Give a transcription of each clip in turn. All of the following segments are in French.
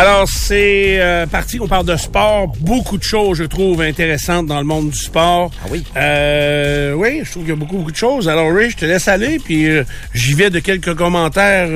Alors, c'est euh, parti qu'on parle de sport. Beaucoup de choses, je trouve, intéressantes dans le monde du sport. Ah oui? Euh, oui, je trouve qu'il y a beaucoup, beaucoup de choses. Alors, Rich, je te laisse aller, puis euh, j'y vais de quelques commentaires...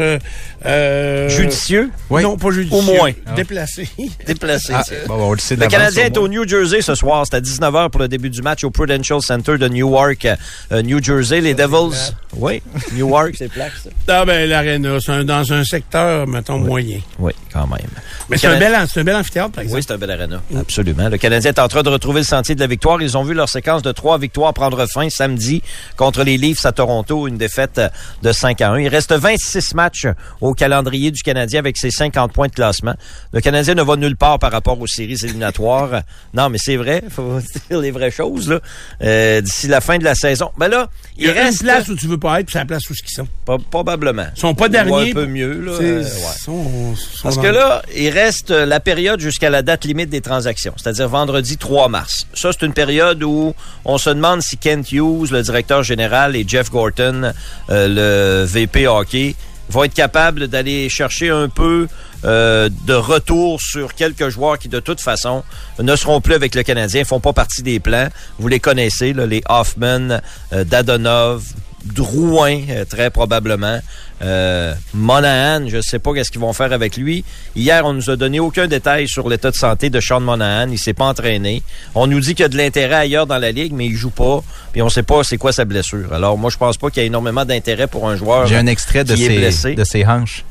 Euh, Judicieux? Non, pas judicieux. Au moins. Déplacés. Déplacé. Ah, bon, on le Canadien est au New Jersey ce soir. C'est à 19h pour le début du match au Prudential Center de Newark, New Jersey. Les Devils. Oui, Newark, c'est plaque, ça. Ah ben, l'aréna, c'est dans un secteur, mettons, moyen. Oui, quand même. Mais c'est un, un bel amphithéâtre, par exemple. Oui, c'est un bel arena. Absolument. Le Canadien est en train de retrouver le sentier de la victoire. Ils ont vu leur séquence de trois victoires prendre fin samedi contre les Leafs à Toronto, une défaite de 5 à 1. Il reste 26 matchs au calendrier du Canadien avec ses 50 points de classement. Le Canadien ne va nulle part par rapport aux séries éliminatoires. non, mais c'est vrai. faut dire les vraies choses, là. Euh, D'ici la fin de la saison. Ben là, Il il, reste... une place où tu veux pas être, puis c'est la place où ils sont. Probablement. Ils sont pas derniers. un peu mieux, là. Euh, ouais. sont- sont Parce que là, il reste euh, la période jusqu'à la date limite des transactions, c'est-à-dire vendredi 3 mars. Ça, c'est une période où on se demande si Kent Hughes, le directeur général, et Jeff Gorton, euh, le VP hockey, vont être capables d'aller chercher un peu euh, de retour sur quelques joueurs qui, de toute façon, ne seront plus avec le Canadien, font pas partie des plans. Vous les connaissez, les Hoffman, euh, Dadonov, Drouin, euh, très probablement. Euh, Monahan, je ne sais pas qu'est-ce qu'ils vont faire avec lui. Hier, on nous a donné aucun détail sur l'état de santé de Sean Monahan. Il s'est pas entraîné. On nous dit qu'il y a de l'intérêt ailleurs dans la ligue, mais il joue pas. Puis on sait pas c'est quoi sa blessure. Alors moi, je pense pas qu'il y ait énormément d'intérêt pour un joueur. J'ai un extrait de qui est ses, blessé. de ses hanches.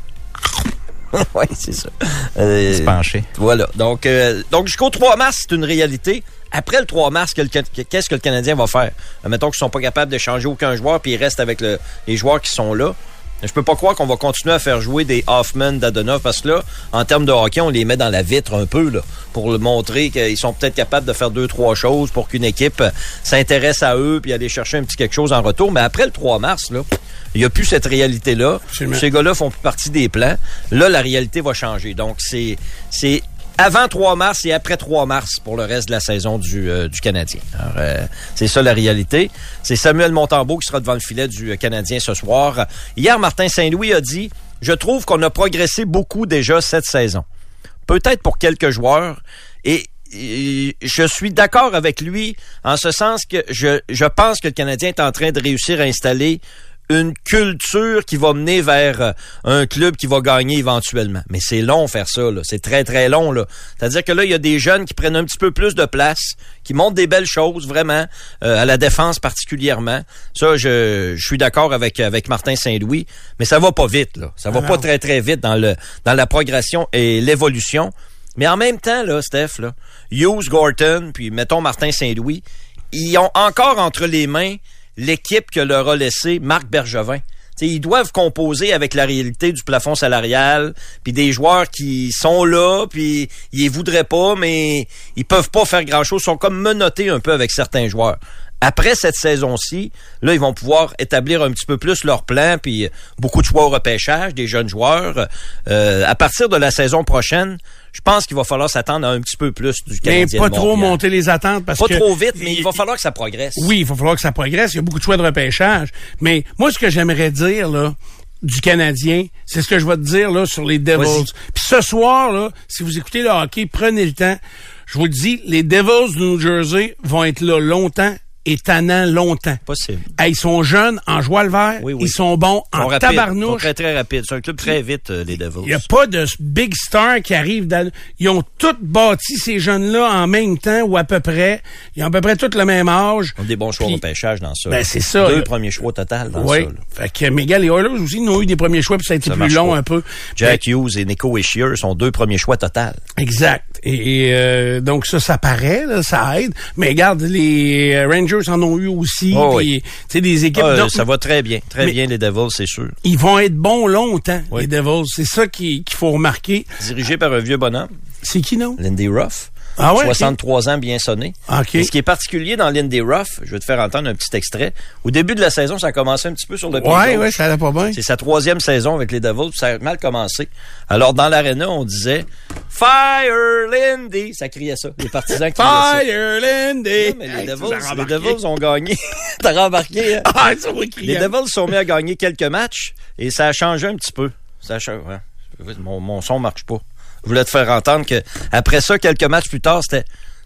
oui, c'est ça. Euh, Se pencher. voilà. Donc, euh, donc jusqu'au 3 mars, c'est une réalité. Après le 3 mars, qu'est-ce que le Canadien va faire? Mettons qu'ils sont pas capables de changer aucun joueur, puis ils restent avec le- les joueurs qui sont là. Je peux pas croire qu'on va continuer à faire jouer des Hoffman, d'Adonov, parce que là, en termes de hockey, on les met dans la vitre un peu, là, pour le montrer qu'ils sont peut-être capables de faire deux, trois choses pour qu'une équipe s'intéresse à eux, puis aller chercher un petit quelque chose en retour. Mais après le 3 mars, là, il n'y a plus cette réalité-là. Ces gars-là font plus partie des plans. Là, la réalité va changer. Donc, c'est, c'est avant 3 mars et après 3 mars pour le reste de la saison du, euh, du Canadien. Euh, c'est ça la réalité. C'est Samuel Montembeau qui sera devant le filet du euh, Canadien ce soir. Hier, Martin Saint-Louis a dit, je trouve qu'on a progressé beaucoup déjà cette saison. Peut-être pour quelques joueurs. Et et je suis d'accord avec lui en ce sens que je, je pense que le Canadien est en train de réussir à installer une culture qui va mener vers euh, un club qui va gagner éventuellement. Mais c'est long faire ça, là. C'est très, très long, là. C'est-à-dire que là, il y a des jeunes qui prennent un petit peu plus de place, qui montrent des belles choses, vraiment, euh, à la défense particulièrement. Ça, je, je suis d'accord avec, avec Martin Saint-Louis, mais ça va pas vite, là. Ça va Ah pas très, très vite dans le, dans la progression et l'évolution. Mais en même temps, là, Steph, là, Hughes, Gorton, puis mettons Martin Saint-Louis, ils ont encore entre les mains l'équipe que leur a laissé Marc Bergevin. T'sais, ils doivent composer avec la réalité du plafond salarial, puis des joueurs qui sont là, puis ils voudraient pas, mais ils peuvent pas faire grand-chose. Ils sont comme menottés un peu avec certains joueurs. Après cette saison-ci, là, ils vont pouvoir établir un petit peu plus leur plan, puis beaucoup de choix au repêchage, des jeunes joueurs. Euh, à partir de la saison prochaine, je pense qu'il va falloir s'attendre à un petit peu plus du Mais Canadien pas de trop monter les attentes parce Pas que... trop vite, mais il va falloir que ça progresse. Oui, il va falloir que ça progresse. Il y a beaucoup de choix de repêchage. Mais moi, ce que j'aimerais dire, là, du Canadien, c'est ce que je vais te dire, là, sur les Devils. Puis ce soir, là, si vous écoutez le hockey, prenez le temps. Je vous le dis, les Devils de New Jersey vont être là longtemps est tannant longtemps. Possible. Hey, ils sont jeunes en joie le vert. Oui, oui. Ils sont bons en sont tabarnouche. très, très rapides. C'est un club très vite, euh, les Devils. Il n'y a pas de big star qui arrive dans... Ils ont tous bâti ces jeunes-là en même temps ou à peu près. Ils ont à peu près tous le même âge. Ils ont des bons choix Puis- au pêchage dans ça. Ben, c'est ça, Deux là. premiers choix total dans Oui. ça. là. Fait que Miguel et Oilers aussi ils ont eu des premiers choix puis ça a été Ça plus long pas. un peu. Jack Hughes et Nico Eschier sont deux premiers choix total. Exact. Et, et, euh, donc ça, ça paraît, là, ça aide. Mais regarde, les euh, Rangers en ont eu aussi. Oh oui. des équipes. Ah, donc, ça va très bien. Très bien, les Devils, c'est sûr. Ils vont être bons longtemps, Oui. les Devils. C'est ça qui- qu'il faut remarquer. Dirigé par un vieux bonhomme, C'est qui, non? Lindy Ruff. Ah ouais, ok. 63 ans bien sonné. OK. Et ce qui est particulier dans Lindy Ruff, je vais te faire entendre un petit extrait. Au début de la saison, ça a commencé un petit peu sur le pied Ouais, gauche. ouais, ça allait pas bien. C'est sa troisième saison avec les Devils, puis ça a mal commencé. Alors, dans l'aréna, on disait « Fire Lindy ». Ça criait ça, les partisans criaient ça. Fire Lindy! Mais les Devils, les ont gagné. T'as remarqué, hein? Ah, Les. Devils sont mis à gagner quelques matchs et ça a changé un petit peu. Ça a ouais. Mon, mon son marche pas. Voulais te faire entendre que après ça, quelques matchs plus tard, c'était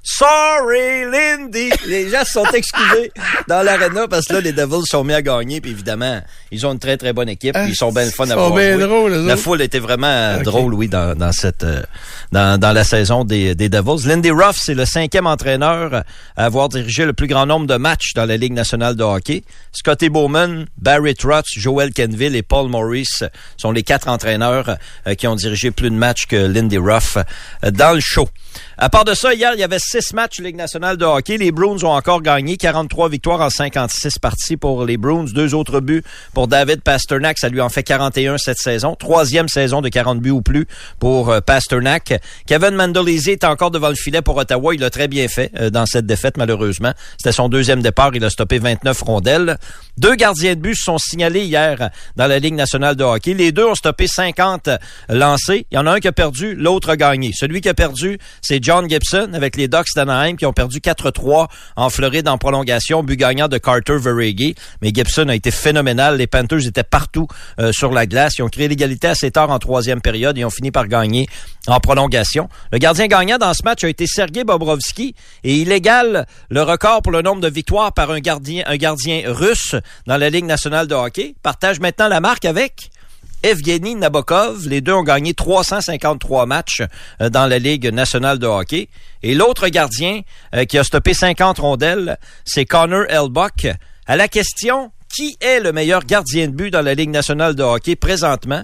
Sorry, Lindy! Les gens se sont excusés dans l'aréna parce que là, les Devils sont mis à gagner. Puis évidemment, ils ont une très, très bonne équipe. puis ils sont bien le fun à voir bien eux La foule était vraiment euh, drôle, oui, dans, dans cette euh, dans, dans la saison des, des Devils. Lindy Ruff, c'est le cinquième entraîneur à avoir dirigé le plus grand nombre de matchs dans la Ligue nationale de hockey. Scotty Bowman, Barry Trotz, Joel Kenville et Paul Morris sont les quatre entraîneurs euh, qui ont dirigé plus de matchs que Lindy Ruff dans le show. À part de ça, hier, il y avait six matchs Ligue nationale de hockey. Les Bruins ont encore gagné 43 victoires en 56 parties pour les Bruins. Deux autres buts pour David Pasternak. Ça lui en fait 41 cette saison. Troisième saison de 40 buts ou plus pour euh, Pasternak. Kevin Mandolese est encore devant le filet pour Ottawa. Il l'a très bien fait euh, dans cette défaite, malheureusement. C'était son deuxième départ. Il a stoppé 29 rondelles. Deux gardiens de but sont signalés hier dans la Ligue nationale de hockey. Les deux ont stoppé 50 lancés. Il y en a un qui a perdu, l'autre a gagné. Celui qui a perdu, c'est John Gibson avec les Ducks d'Anaheim qui ont perdu 4-3 en Floride en prolongation, but gagnant de Carter Verhege. Mais Gibson a été phénoménal. Les Panthers étaient partout euh, sur la glace. Ils ont créé l'égalité assez tard en troisième période et ont fini par gagner en prolongation. Le gardien gagnant dans ce match a été Sergei Bobrovski et il égale le record pour le nombre de victoires par un gardien, un gardien russe dans la Ligue nationale de hockey. Partage maintenant la marque avec Evgeny Nabokov. Les deux ont gagné 353 matchs euh, dans la Ligue nationale de hockey. Et l'autre gardien euh, qui a stoppé 50 rondelles, c'est Connor Elbuck. À la question, qui est le meilleur gardien de but dans la Ligue nationale de hockey présentement?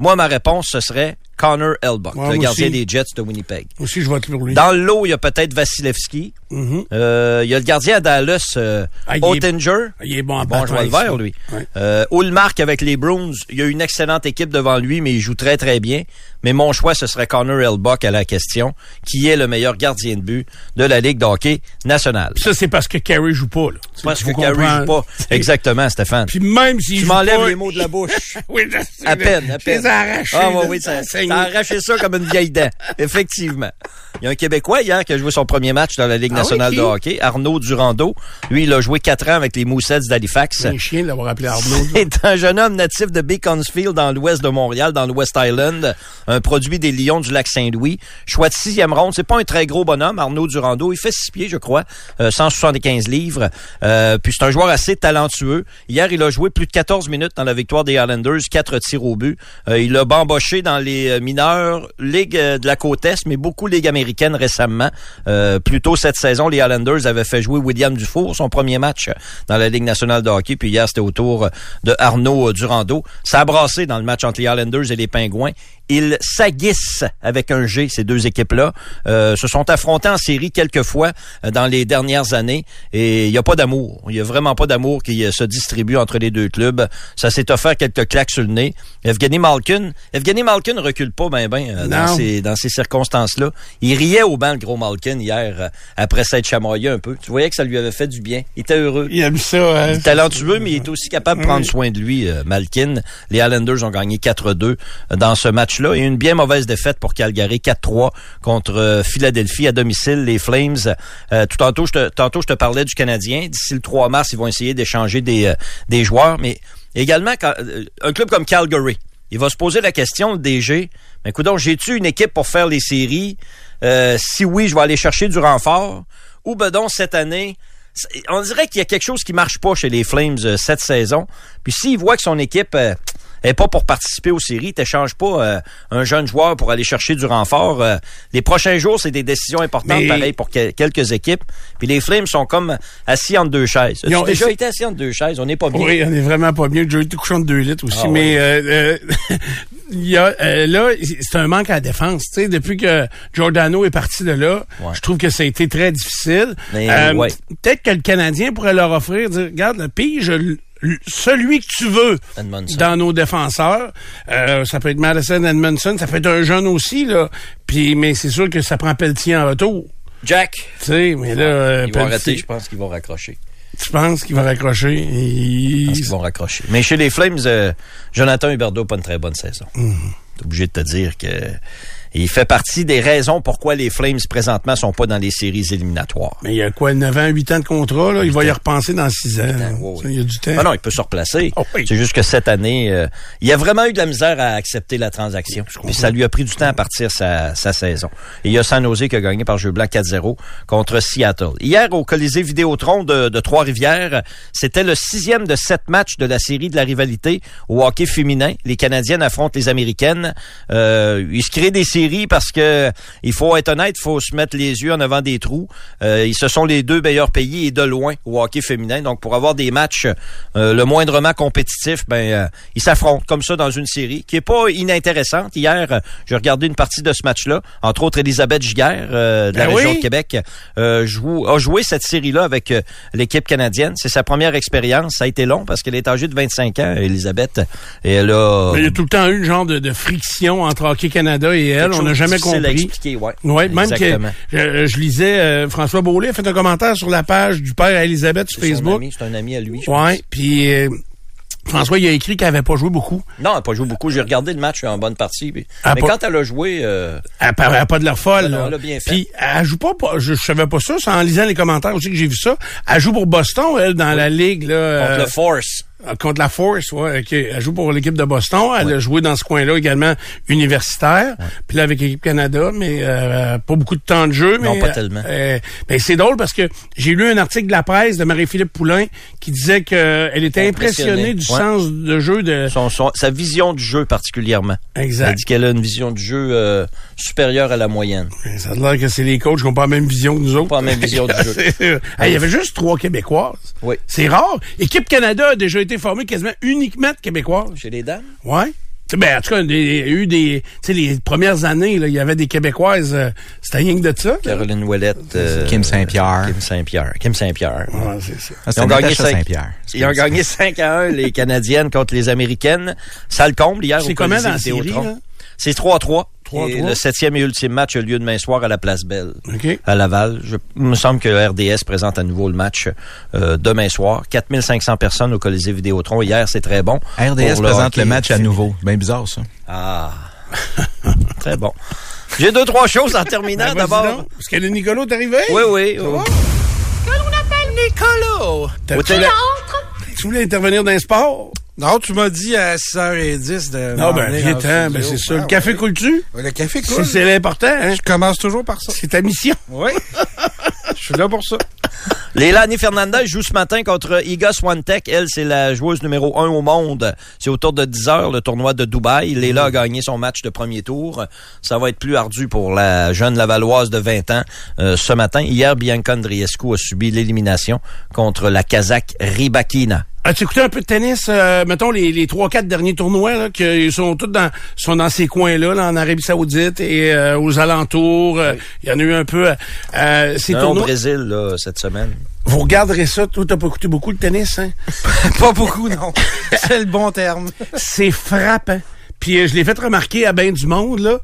Moi, ma réponse, ce serait Connor Elbuck, Ouais, le gardien aussi. des Jets de Winnipeg. Aussi, je vote pour lui. Dans le lot, il y a peut-être Vasilevski. Mhm. Euh, il y a le gardien à Dallas, euh, Ah, il est- Ottinger. Il est bon en Bon joueur vert, ça. lui. Ouais. Euh, Ullmark avec les Bruins, il y a une excellente équipe devant lui, mais il joue très, très bien. Mais mon choix, ce serait Connor Elbuck à la question, qui est le meilleur gardien de but de la Ligue de hockey nationale. Ça, c'est parce que Carey joue pas, là. C'est- Parce que Carey joue pas. Exactement, Stéphane. Puis même s'il Tu m'enlèves pas, les mots de la bouche. oui, À peine, à Je peine. les ai arrachés. Ah, oui, ça, a saigné. t'as arraché ça comme une vieille dent. Effectivement. Il y a un Québécois hier qui a joué son premier match dans la Ligue Ah oui, de hockey, Arnaud Durando. Lui, il a joué quatre ans avec les Moussets d'Halifax. C'est un chien de l'avoir appelé Arnaud. est un jeune homme natif de Beaconsfield dans l'ouest de Montréal, dans le West Island, un produit des Lions du lac Saint-Louis. Choix de sixième ronde. C'est pas un très gros bonhomme, Arnaud Durando. Il fait six pieds, je crois, euh, 175 livres. Euh, puis c'est un joueur assez talentueux. Hier, il a joué plus de 14 minutes dans la victoire des Islanders, quatre tirs au but. Euh, il a bamboché dans les euh, mineurs, Ligue euh, de la côte Est, mais beaucoup Ligue américaine récemment. Euh, plus tôt cette saison, les Islanders avaient fait jouer William Dufour, son premier match dans la Ligue nationale de hockey. Puis hier, c'était au tour de Arnaud Durando. Ça a dans le match entre les Islanders et les Pingouins. Ils s'aguissent avec un G, ces deux équipes-là. Euh, se sont affrontés en série quelques fois euh, dans les dernières années et il n'y a pas d'amour. Il n'y a vraiment pas d'amour qui euh, se distribue entre les deux clubs. Ça s'est offert quelques claques sur le nez. Evgeny Malkin, Evgeny Malkin recule pas ben ben euh, dans ces, dans ces circonstances-là. Il riait au banc, le gros Malkin, hier, euh, après s'être chamoyé un peu. Tu voyais que ça lui avait fait du bien. Il était heureux. Il aime ça. Hein? Il est talentueux, mais il est aussi capable de prendre soin de lui, Malkin. Les Islanders ont gagné 4-2 dans ce match-là. Et une bien mauvaise défaite pour Calgary, 4-3 contre euh, Philadelphie à domicile. Les Flames, euh, tout tantôt je, te, je te parlais du Canadien. D'ici le 3 mars, ils vont essayer d'échanger des, euh, des joueurs. Mais également, un club comme Calgary, il va se poser la question, le DG, mais écoute, j'ai-tu une équipe pour faire les séries? Si oui, je vais aller chercher du renfort. Ou ben donc, cette année, on dirait qu'il y a quelque chose qui marche pas chez les Flames cette saison. Puis s'il voit que son équipe est pas pour participer aux séries, t'échanges pas euh, un jeune joueur pour aller chercher du renfort. euh, les prochains jours, c'est des décisions importantes, Mais- pareil pour que- quelques équipes. Puis les Flames sont comme assis entre deux chaises. Ils ont- déjà été assis entre deux chaises, on n'est pas bien. Oui, on est vraiment pas bien. J'ai été couchant de 2 litres aussi, Ah mais euh, euh, il y a, euh, là, c'est un manque à la défense. Tu sais, depuis que Giordano est parti de là, Ouais. je trouve que ça a été très difficile. Mais, ouais. Peut-être que le Canadien pourrait leur offrir, dire, regarde, le pige celui que tu veux Edmondson. dans nos défenseurs. Euh, ça peut être Madison Edmondson, ça peut être un jeune aussi, là. Puis, mais c'est sûr que ça prend Pelletier en retour. Jack. Tu sais, mais là, euh, Ils vont arrêter, je pense qu'ils vont raccrocher. tu penses qu'il va raccrocher? Je Il- pense qu'ils vont raccrocher. Mais chez les Flames, euh, Jonathan Huberdeau n'a pas une très bonne saison. Mhm. T'es obligé de te dire que il fait partie des raisons pourquoi les Flames présentement sont pas dans les séries éliminatoires. Mais il y a quoi, 9 ans, 8 ans de contrat, là? Il va y repenser dans 6 ans. oui, Il y a du temps. Ah non, il peut se replacer. Ah oui. C'est juste que cette année, euh, il a vraiment eu de la misère à accepter la transaction. Puis ça lui a pris du temps à partir sa, sa saison. Et il y a San Jose qui a gagné par jeu blanc 4-0 contre Seattle. Hier, au Colisée Vidéotron de, de Trois-Rivières, c'était le sixième de sept matchs de la série de la rivalité au hockey féminin. Les Canadiennes affrontent les Américaines. Euh, ils se créent des séries parce que il faut être honnête, il faut se mettre les yeux en avant des trous. Euh, ils se sont les deux meilleurs pays et de loin au hockey féminin. Donc pour avoir des matchs euh, le moindrement compétitifs, ben euh, ils s'affrontent comme ça dans une série qui est pas inintéressante. Hier, j'ai regardé une partie de ce match-là, entre autres Elisabeth Giguère euh, de la Ben région de Québec euh, joue, a joué cette série-là avec euh, l'équipe canadienne. C'est sa première expérience. Ça a été long parce qu'elle est âgée de 25 ans, Elisabeth, et elle a Mais il y a tout le temps eu une genre de, de friction entre Hockey Canada et elle. On n'a jamais à compris. expliquer, ouais. Ouais, même que je, je lisais euh, François Beaulieu a fait un commentaire sur la page du père à Elisabeth sur Facebook. ami, C'est un ami à lui. je Ouais, puis euh, François il a écrit qu'elle avait pas joué beaucoup. Non, elle n'a pas joué beaucoup. J'ai regardé le match en bonne partie. Ah, mais pas- quand elle a joué, euh, Elle paraît pas de l'air folle. Non, non, là. elle a bien fait. Puis elle joue pas, je, je savais pas ça, c'est en lisant les commentaires aussi que j'ai vu ça. Elle joue pour Boston, elle, dans la ligue là. contre le Force. Euh, Contre la Force, ouais, ok. Elle joue pour l'équipe de Boston. Elle a joué dans ce coin-là également universitaire. Puis là avec l'équipe Canada, mais euh, pas beaucoup de temps de jeu. Non, mais, pas tellement. euh, ben, c'est drôle parce que j'ai lu un article de la presse de Marie-Philippe Poulain qui disait qu'elle était impressionnée Impressionnée, du ouais. sens de jeu de. Son, son- sa vision du jeu particulièrement. Exact. Elle dit qu'elle a une vision du jeu euh, supérieure à la moyenne. Ça a l'air que c'est les coachs qui n'ont pas la même vision que nous autres. Pas la même vision du jeu. Hey, Il y avait juste trois Québécoises. Oui. C'est rare. Équipe Canada a déjà été formée quasiment uniquement de Québécoises. Chez les dames? Ouais. Tu sais, Ben, en tout cas, il y a eu des, tu sais, les premières années, il y avait des Québécoises, euh, c'était rien que de ça. Caroline Ouellette. euh, Kim Saint-Pierre. Kim Saint-Pierre. Kim Saint-Pierre. Ouais, c'est ça. Ah, Ils ont gagné Natacha 5 Saint-Pierre. Ils ont gagné 5 à 1, les Canadiennes contre les Américaines. Ça le comble hier C'est au comment dans la série? C'est 3-3. 3-3. Et le septième et ultime match a lieu demain soir à la Place Belle. OK. à Laval. Je, il me semble que RDS présente à nouveau le match euh, demain soir. 4500 personnes au Colisée Vidéotron. Hier, c'est très bon. RDS le présente le match à nouveau. Bien bizarre, ça. Ah. très bon. J'ai deux, trois choses en terminant. Ben, D'abord. Est-ce que le Nicolas est arrivé? Oui, oui. oui. T'as- Au télé- Tu voulais intervenir dans le sport? Non, tu m'as dit à 6h10 de. Non, ben, viens ben, c'est ça. Ah, le café ouais. coule-tu? Le café C'est- coule. C'est l'important, hein? Je commence toujours par ça. C'est ta mission. Oui. Je suis là pour ça. Leilani Fernandez joue ce matin contre Iga Swiatek. Elle, c'est la joueuse numéro un au monde. C'est autour de 10 heures, le tournoi de Dubaï. Leila a gagné son match de premier tour. Ça va être plus ardu pour la jeune Lavalloise de 20 ans euh, ce matin. Hier, Bianca Andriescu a subi l'élimination contre la Kazakh Rybakina. As-tu écouté un peu de tennis, euh, mettons, les, les 3-4 derniers tournois, là, qui sont tous dans, sont dans ces coins-là, là, en Arabie Saoudite et euh, aux alentours. Euh, Il y en a eu un peu. euh, euh, ces Non, au tournois. Brésil, là, cette semaine. Vous regarderez ça. Toi, t'as pas écouté beaucoup le tennis, hein? Pas beaucoup, non. C'est le bon terme. C'est frappant. Puis euh, je l'ai fait remarquer à bien du monde, là.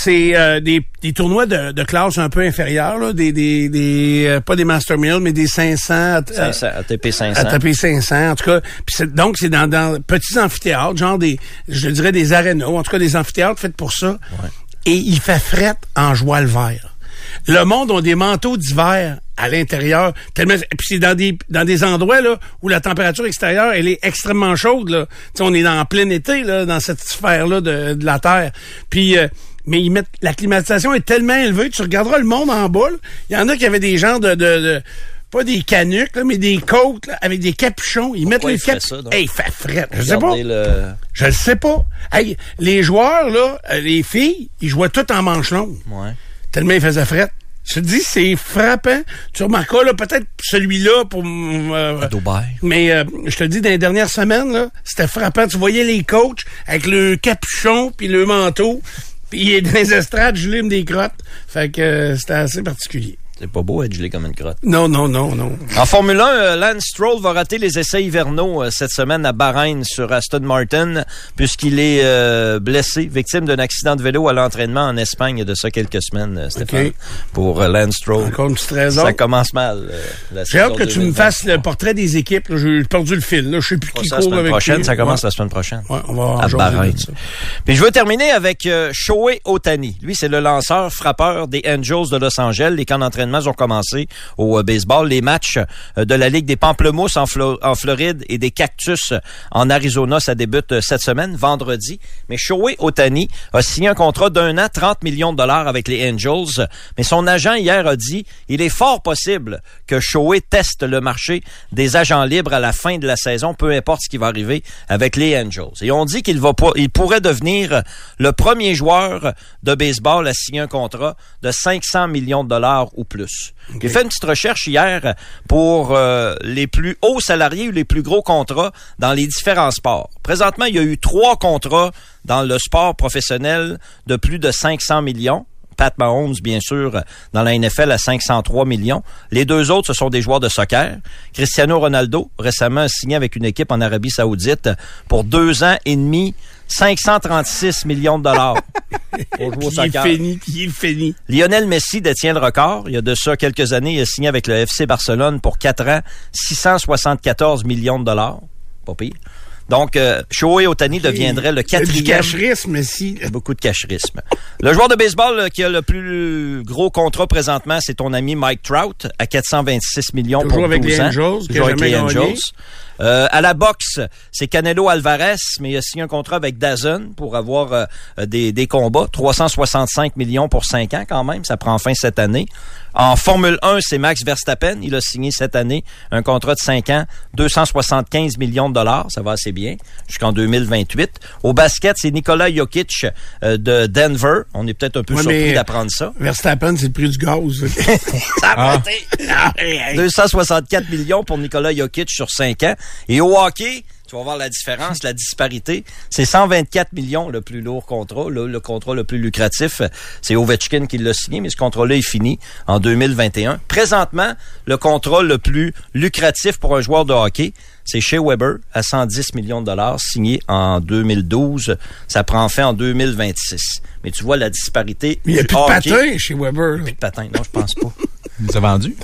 C'est euh, des, des tournois de, de classe un peu inférieure, là. Des, des, des euh, pas des Master Mill, mais des 500. euh, 500, ATP 500. à taper 500, en tout cas. C'est- donc, c'est dans, dans petits amphithéâtres, genre des, je dirais des arénas, en tout cas des amphithéâtres faits pour ça. Et il fait fret en joie le vert. Le monde a des manteaux d'hiver à l'intérieur. Tellement, et puis c'est dans des, dans des endroits là, où la température extérieure elle est extrêmement chaude. Là. On est dans en plein été là, dans cette sphère-là de, de la Terre. Puis euh, mais ils mettent la climatisation est tellement élevée, tu regarderas le monde en bas. là, Il y en a qui avaient des gens de, de, de pas des canucks, là, mais des côtes là, avec des capuchons. Ils mettent les capuchons. Hey, il fait frais. Je sais pas. Le... Je le sais pas. Hey, les joueurs, là, euh, les filles, ils jouaient tout en manche longue. Ouais. Tellement ils faisaient fret. Je te dis, c'est frappant. Tu remarqueras, là, peut-être celui-là pour... euh, Dubaï. mais euh, je te le dis, dans les dernières semaines, là, c'était frappant. Tu voyais les coachs avec le capuchon puis le manteau, puis dans les estrades, je lime des crottes. Fait que euh, c'était assez particulier. C'est pas beau être gelé comme une crotte. Non, non, non, non. En Formule 1, euh, Lance Stroll va rater les essais hivernaux euh, cette semaine à Bahreïn sur Aston Martin puisqu'il est euh, blessé, victime d'un accident de vélo à l'entraînement en Espagne de ça quelques semaines, Stéphane, pour Lance Stroll. Encore une petite raison. Ça commence mal. J'ai hâte que tu me 2020. fasses le portrait des équipes. J'ai perdu le fil. Là. Je sais plus qui court semaine avec prochaine, qui. ça commence Ouais. la semaine prochaine. Ouais, on va à Bahreïn. Puis je veux terminer avec euh, Shohei Otani. Lui, c'est le lanceur frappeur des Angels de Los Angeles. Les camps d'entraînement ont commencé au euh, baseball. Les matchs euh, de la Ligue des Pamplemousses en, Flo- en Floride et des Cactus en Arizona, ça débute euh, cette semaine, vendredi. Mais Shohei Otani a signé un contrat d'un an, 30 millions de dollars avec les Angels. Mais son agent hier a dit, il est fort possible que Shohei teste le marché des agents libres à la fin de la saison, peu importe ce qui va arriver avec les Angels. Et on dit qu'il va il pourrait devenir le premier joueur de baseball à signer un contrat de 500 millions de dollars ou plus. J'ai fait une petite recherche hier pour euh, les plus hauts salariés ou les plus gros contrats dans les différents sports. Présentement, il y a eu trois contrats dans le sport professionnel de plus de 500 millions. Pat Mahomes, bien sûr, dans la NFL à 503 millions. Les deux autres, ce sont des joueurs de soccer. Cristiano Ronaldo, récemment signé avec une équipe en Arabie Saoudite pour deux ans et demi, 536 millions de dollars. au soccer. est fini, puis il est fini. Lionel Messi détient le record. Il y a de ça quelques années, il a signé avec le FC Barcelone pour 4 ans, 674 millions de dollars. Pas pire. Donc, euh, Shohei Otani deviendrait le Du quatrième. cacherisme, si. Il y a beaucoup de cacherisme. Le joueur de baseball euh, qui a le plus gros contrat présentement, c'est ton ami Mike Trout à 426 millions Toujours pour avec 12 les ans. Angels, Toujours avec les. Angels. Euh, à la boxe, c'est Canelo Alvarez, mais il a signé un contrat avec Dazn pour avoir euh, des, des combats. 365 millions pour 5 ans quand même. Ça prend fin cette année. En Formule 1, c'est Max Verstappen. Il a signé cette année un contrat de 5 ans, 275 millions de dollars. Ça va assez bien jusqu'en 2028. Au basket, c'est Nikola Jokic euh, de Denver. On est peut-être un peu Ouais, surpris d'apprendre ça. Verstappen, c'est le prix du gaz. Ah. Ah, hey, hey. 264 millions pour Nikola Jokic sur 5 ans. Et au hockey, tu vas voir la différence, la disparité. C'est 124 millions le plus lourd contrat, le, le contrat le plus lucratif. C'est Ovechkin qui l'a signé, mais ce contrat-là est fini en 2021. Présentement, le contrat le plus lucratif pour un joueur de hockey, c'est chez Weber à 110 millions de dollars, signé en 2012. Ça prend fin en 2026. Mais tu vois la disparité. Mais il n'y a plus de hockey. patin chez Weber. là. Plus de patin, non, je pense pas. Il nous a vendu.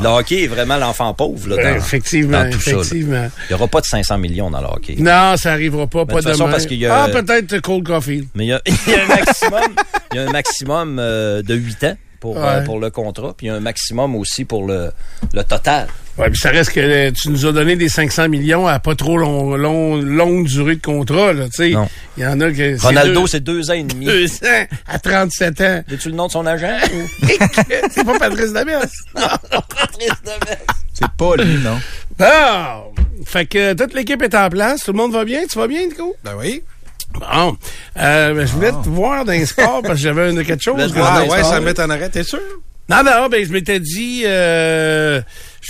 Le hockey est vraiment l'enfant pauvre. Là, Ouais, dans- effectivement, dans tout ça, effectivement. Il n'y aura pas de 500 millions dans le hockey. Non, ça arrivera pas, Mais pas de toute façon, demain. parce y a- Ah, peut-être Cold Coffee. Mais il y a, il y a un maximum, y a un maximum euh, de 8 ans pour, euh, Ouais. pour le contrat, puis il y a un maximum aussi pour le, le total. Ouais, puis ça reste que euh, tu nous as donné des 500 millions à pas trop long, long, longue durée de contrat, là, tu sais. Non. Il y en a que... c'est Ronaldo, deux- c'est deux ans et demi. deux ans à 37 ans. As-tu le nom de son agent? c'est pas Patrice Dabès. C'est pas lui, non. Bon! Fait que toute l'équipe est en place. Tout le monde va bien? Tu vas bien, Nico? Ben oui. Bon. Euh, ben, je voulais te voir dans les sports parce que j'avais un- quelque chose. Ah ouais, ça m'étonnerait, t'es sûr? Non, non, ben, je m'étais dit, euh,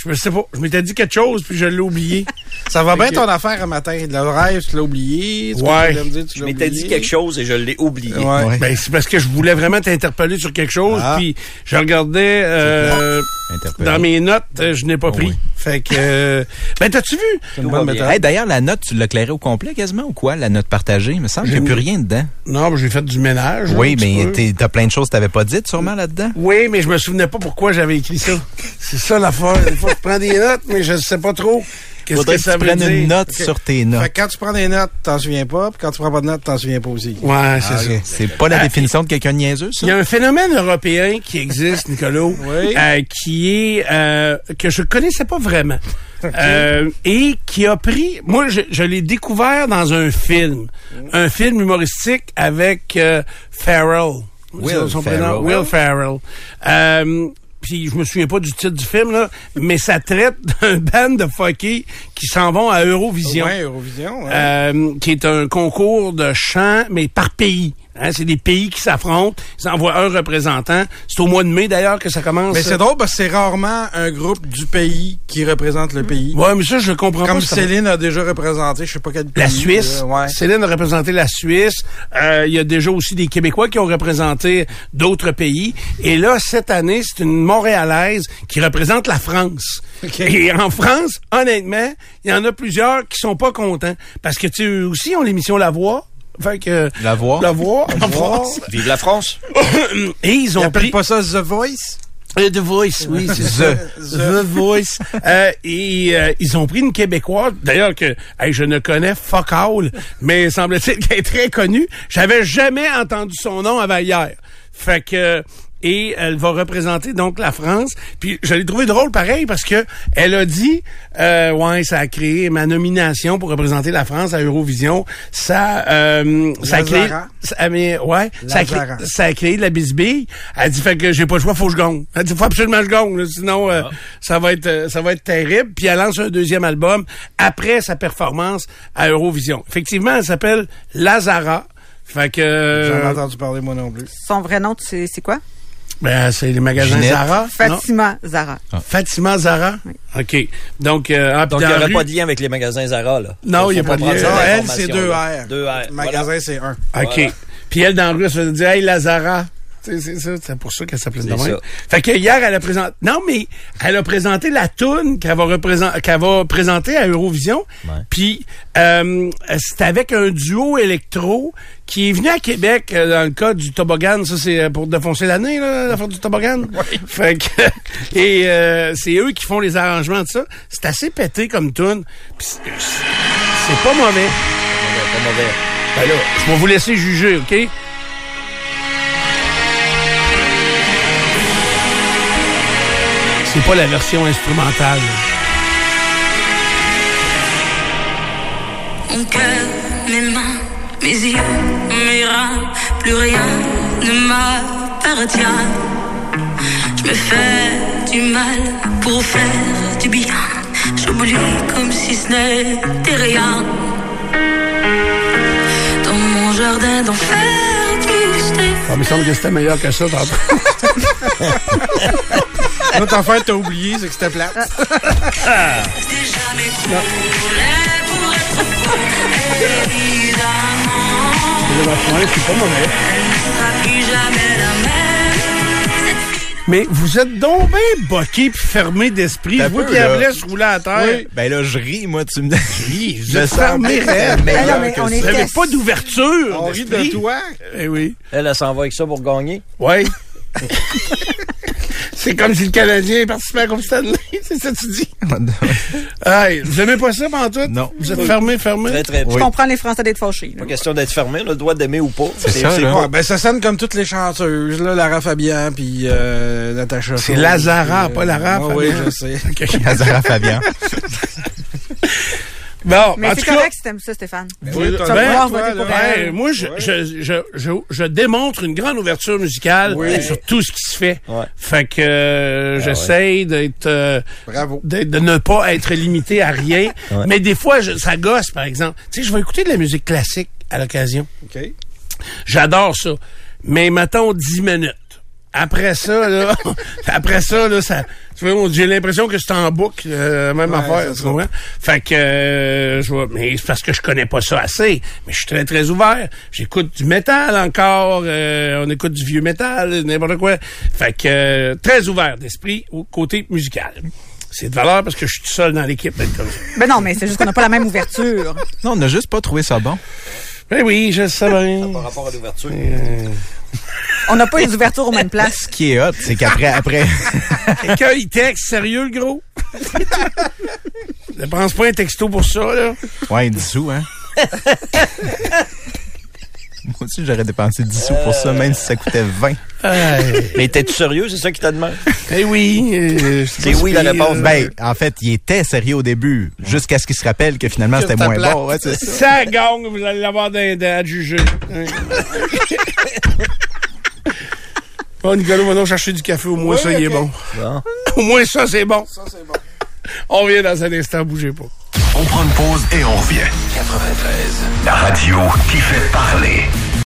je me sais pas, je m'étais dit quelque chose puis je l'ai oublié. Ça va bien ton affaire un matin. Le rêve, tu l'as oublié? Tu Ouais. peux me dire, tu Je m'étais dit quelque chose et je l'ai oublié. Ouais. Ouais. Ben, c'est parce que je voulais vraiment t'interpeller sur quelque chose, Ah. puis je regardais euh, Interpellé. dans mes notes, euh, je n'ai pas pris. Oui. Fait que, euh, ben, t'as-tu vu? Hey, D'ailleurs, la note, tu l'as clairé au complet quasiment ou quoi? La note partagée? Il me semble qu'il n'y a J'ai- plus rien dedans. Non, ben, j'ai fait du ménage. Oui, mais t'as plein de choses que t'avais pas dites sûrement là-dedans. Oui, mais je me souvenais pas pourquoi j'avais écrit ça. C'est ça l'affaire. Je prends des notes, mais je sais pas trop qu'est-ce que que ça tu veut prennes dire. une note sur tes Fait notes. que quand tu prends des notes, t'en souviens pas. Puis quand tu prends pas de notes, t'en souviens pas aussi. Ouais, c'est Ah, ça. C'est pas la Ah, définition de quelqu'un de niaiseux, ça? Il y a un phénomène européen qui existe, Nicolas, Oui. euh, qui est euh, que je connaissais pas vraiment. Euh, et qui a pris, moi je, je l'ai découvert dans un film, un film humoristique avec euh, Farrell. Will prénom, Ferrell. Puis je me souviens pas du titre du film, là, mais ça traite d'un band de fuckers qui s'en vont à Eurovision. Ouais, Eurovision. ouais. Euh, qui est un concours de chant, mais par pays. Hein, c'est des pays qui s'affrontent. Ils envoient un représentant. C'est au mois de mai, d'ailleurs, que ça commence. mais c'est drôle parce que c'est rarement un groupe du pays qui représente le pays. Ouais, mais ça, je comprends Comme pas. ça- Céline a déjà représenté, je sais pas quel pays. La Suisse. là, ouais. Céline a représenté la Suisse. Euh, Il y a déjà aussi des Québécois qui ont représenté d'autres pays. Et là, cette année, c'est une Montréalaise qui représente la France. OK. Et en France, honnêtement, il y en a plusieurs qui sont pas contents. Parce que, tu aussi ont l'émission La Voix. Fait que... La Voix. La Voix, en France. Vive la France! Et ils ont pris... pas ça The Voice? Euh, The Voice, oui, c'est ça. The Voice. Euh, et euh, ils ont pris une Québécoise, d'ailleurs que hey, je ne connais fuck all, mais semble-t-il qu'elle est très connue. J'avais jamais entendu son nom avant hier. Fait que et elle va représenter donc la France. Puis je l'ai trouvé drôle pareil parce que elle a dit euh, ouais ça a créé ma nomination pour représenter la France à Eurovision. Ça euh, ça a créé Lazara. ça, mais, ouais ça a, créé, Lazara. ça a créé de la bisbille. Elle dit fait que j'ai pas le choix, faut que je gagne. Elle dit faut absolument que je gagne, sinon euh, ça va être euh, ça va être terrible. Puis elle lance un deuxième album après sa performance à Eurovision. Effectivement, elle s'appelle Lazara. Fait que J'en ai euh, entendu parler moi non plus. Son vrai nom, c'est c'est quoi? Ben, c'est les magasins Ginette. Zara. non? Fatima Zara. Fatima Zara? OK. Donc euh, ah, Donc, il n'y aurait rue- pas de lien avec les magasins Zara, là. Non, il y a pas de lien. Non, elle, c'est deux. R. Deux R. Le magasin, c'est un. OK. Voilà. Puis elle, dans la rue, elle se faisait dire, hey, Lazara. C'est ça, c'est pour ça qu'elle s'appelait de même. Fait que hier, elle a présenté. Non, mais elle a présenté la toune qu'elle va représenter, qu'elle va présenter à Eurovision. Puis euh, c'est avec un duo électro qui est venu à Québec euh, dans le cas du toboggan. Ça, c'est euh, pour défoncer l'année, là, l'affaire du toboggan. Fait que et euh, c'est eux qui font les arrangements de ça. C'est assez pété comme tune. Puis c'est pas mauvais. Pas mauvais. Ben là, je vais vous laisser juger, OK? C'est pas la version instrumentale. Mon cœur, mes mains, mes yeux, mes reins, plus rien ne m'appartient. Je me fais du mal pour faire du bien. J'oublie comme si ce n'était rien. Dans mon jardin d'enfer, plus des Ah, il me semble que c'était meilleur que ça. L'autre affaire que t'as oublié, c'est que c'était plate. c'est pas mauvais. même. Mais vous êtes donc bien boqué puis fermé d'esprit. T'as Vous peu, qui là. avez se rouler à terre. Oui. Ben là, je ris, moi, tu me dis. Vous Je êtes sens fermé, raide. meilleur Ah non, mais que on ça. est- Vous n'avez pas d'ouverture. On rit de d'esprit. toi. Eh oui. Elle, elle s'en va avec ça pour gagner. Oui. c'est comme si le Canadien participait à la Coupe Stanley. c'est ça que tu dis? Hey, vous aimez pas ça, pantoute? Non. Vous êtes fermé, fermé? Très, très Je Oui. comprends les Français d'être fâchés. Pas question d'être fermé, le droit d'aimer ou pas. C'est ça, là. Ouais, ben, ça sonne comme toutes les chanteuses, là, Lara Fabian, puis euh, Natacha. C'est Lazara, pas Lara ah Oui, Fabian. je sais. Lazara Fabian. Bon, Mais c'est correct si t'aimes ça, Stéphane. Oui, ben, t'as Tu vas pouvoir toi, voter là. pour ben, elle. moi, je, je, je, je, je démontre une grande ouverture musicale Oui. sur tout ce qui se fait. Ouais. Fait que euh, j'essaye d'être euh, Bravo. de, de ne pas être limité à rien. Ouais. Mais des fois, je- ça gosse, par exemple. Tu sais, je vais écouter de la musique classique à l'occasion. OK. J'adore ça. Mais mettons 10 minutes. Après ça, là, après ça, là, ça, tu vois, j'ai l'impression que c'est en boucle, euh, même Ouais, affaire, tu comprends? Fait que, euh, je vois, mais c'est parce que je connais pas ça assez. Mais je suis très, très ouvert. J'écoute du métal encore, euh, on écoute du vieux métal, n'importe quoi. Fait que, euh, très ouvert d'esprit au côté musical. C'est de valeur parce que je suis tout seul dans l'équipe d'être comme ça. Ben non, mais c'est juste qu'on n'a pas la même ouverture. Non, on n'a juste pas trouvé ça bon. Ben oui, je sais bien. Par rapport à l'ouverture. On n'a pas les ouvertures aux mêmes places. Ce qui est hot, c'est qu'après, après, Quelqu'un, il texte, sérieux, le gros? Ne pense pas un texto pour ça, là. ouais, 10 sous, hein. Moi aussi, j'aurais dépensé 10 sous pour ça, même si ça coûtait 20. Hey. Mais t'es-tu sérieux? C'est ça qui t'a demandé? Eh oui. euh, C'est oui, la réponse. Ben, en fait, il était sérieux au début, jusqu'à ce qu'il se rappelle que finalement, c'était moins plate. bon. Ouais, c'est ça. Ça gagne, vous allez l'avoir à juger. Bon, Nicolas, va donc chercher du café. Au moins, Oui, ça, il est bon. Bon. Au moins, ça, c'est bon. Ça, c'est bon. On revient dans un instant. Bougez pas. On prend une pause et on revient. 93. La radio qui fait parler.